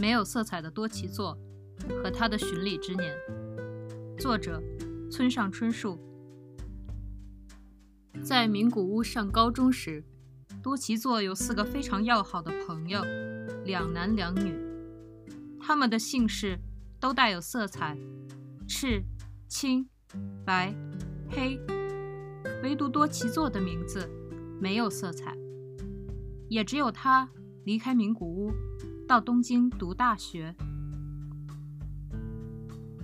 没有色彩的多奇作和他的巡礼之年。作者：村上春树。在名古屋上高中时，多奇作有四个非常要好的朋友，两男两女。他们的姓氏都带有色彩：赤、青、白、黑。唯独多奇作的名字没有色彩，也只有他离开名古屋，到东京读大学。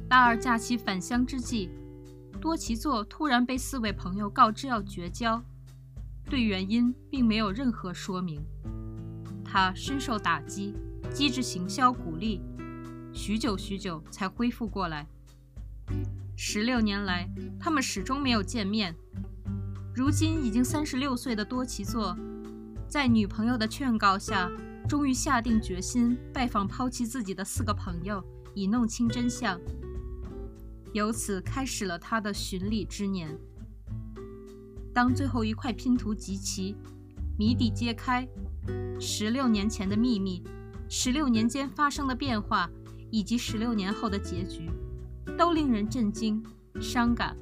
大二假期返乡之际。多奇作突然被四位朋友告知要绝交，对原因并没有任何说明。他深受打击，机智行销鼓励，许久许久才恢复过来。十六年来，他们始终没有见面。如今已经三十六岁的多奇作，在女朋友的劝告下，终于下定决心拜访抛弃自己的四个朋友，以弄清真相。由此开始了他的巡礼之年。当最后一块拼图集齐，谜底揭开，十六年前的秘密，十六年间发生的变化，以及十六年后的结局，都令人震惊、伤感